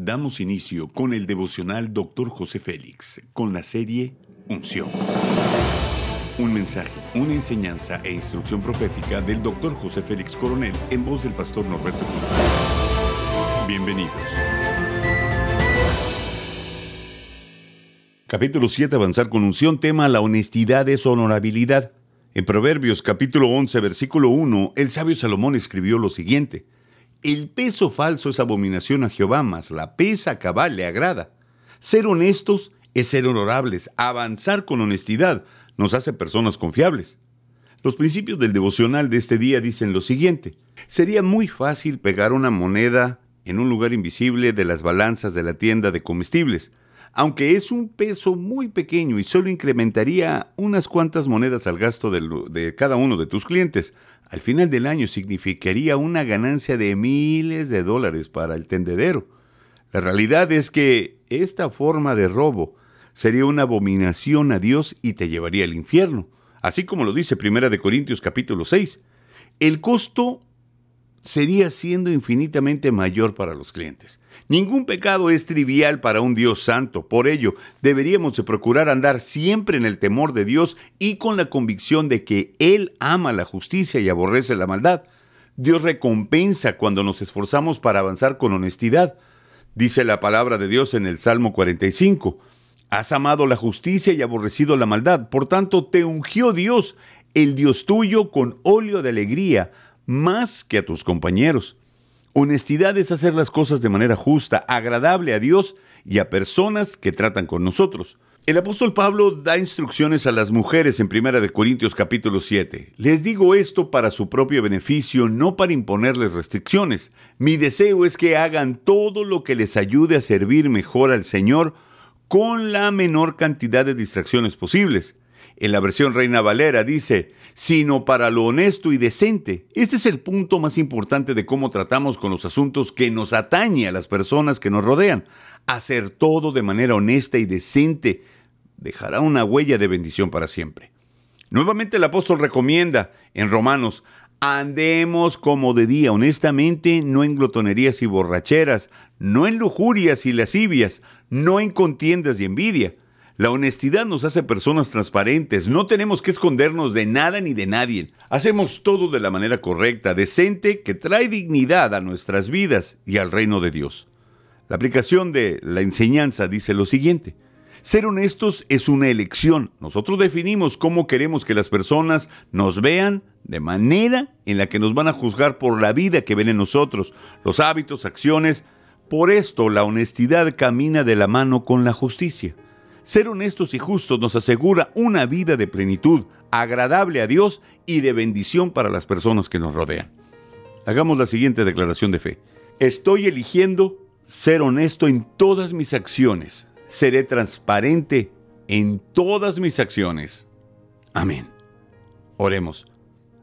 Damos inicio con el devocional Dr. José Félix, con la serie Unción. Un mensaje, una enseñanza e instrucción profética del Dr. José Félix Coronel en voz del pastor Norberto Cruz. Bienvenidos. Capítulo 7, avanzar con unción, tema la honestidad es honorabilidad. En Proverbios capítulo 11, versículo 1, el sabio Salomón escribió lo siguiente. El peso falso es abominación a Jehová, mas la pesa cabal le agrada. Ser honestos es ser honorables. Avanzar con honestidad nos hace personas confiables. Los principios del devocional de este día dicen lo siguiente. Sería muy fácil pegar una moneda en un lugar invisible de las balanzas de la tienda de comestibles, aunque es un peso muy pequeño y solo incrementaría unas cuantas monedas al gasto de, cada uno de tus clientes, al final del año significaría una ganancia de miles de dólares para el tendedero. La realidad es que esta forma de robo sería una abominación a Dios y te llevaría al infierno, así como lo dice Primera de Corintios capítulo 6. El costo sería siendo infinitamente mayor para los clientes. Ningún pecado es trivial para un Dios santo, por ello deberíamos de procurar andar siempre en el temor de Dios y con la convicción de que Él ama la justicia y aborrece la maldad. Dios recompensa cuando nos esforzamos para avanzar con honestidad. Dice la palabra de Dios en el Salmo 45. Has amado la justicia y aborrecido la maldad, por tanto te ungió Dios, el Dios tuyo, con óleo de alegría, más que a tus compañeros. Honestidad es hacer las cosas de manera justa, agradable a Dios y a personas que tratan con nosotros. El apóstol Pablo da instrucciones a las mujeres en 1 Corintios capítulo 7. Les digo esto para su propio beneficio, no para imponerles restricciones. Mi deseo es que hagan todo lo que les ayude a servir mejor al Señor con la menor cantidad de distracciones posibles. En la versión Reina Valera dice, sino para lo honesto y decente. Este es el punto más importante de cómo tratamos con los asuntos que nos atañe a las personas que nos rodean. Hacer todo de manera honesta y decente dejará una huella de bendición para siempre. Nuevamente el apóstol recomienda en Romanos, andemos como de día, honestamente, no en glotonerías y borracheras, no en lujurias y lascivias, no en contiendas y envidia la honestidad nos hace personas transparentes, no tenemos que escondernos de nada ni de nadie. Hacemos todo de la manera correcta, decente, que trae dignidad a nuestras vidas y al reino de Dios. La aplicación de la enseñanza dice lo siguiente. Ser honestos es una elección. Nosotros definimos cómo queremos que las personas nos vean de manera en la que nos van a juzgar por la vida que ven en nosotros, los hábitos, acciones. Por esto la honestidad camina de la mano con la justicia. Ser honestos y justos nos asegura una vida de plenitud, agradable a Dios y de bendición para las personas que nos rodean. Hagamos la siguiente declaración de fe. Estoy eligiendo ser honesto en todas mis acciones. Seré transparente en todas mis acciones. Amén. Oremos.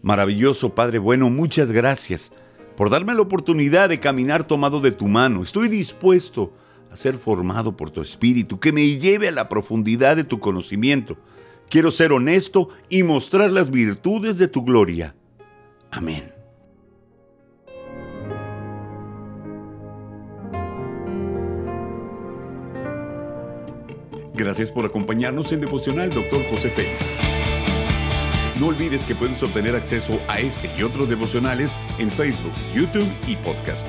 Maravilloso Padre bueno, muchas gracias por darme la oportunidad de caminar tomado de tu mano. Estoy dispuesto a ser formado por tu espíritu, que me lleve a la profundidad de tu conocimiento. Quiero ser honesto y mostrar las virtudes de tu gloria. Amén. Gracias por acompañarnos en Devocional Dr. José Félix. No olvides que puedes obtener acceso a este y otros devocionales en Facebook, YouTube y podcast.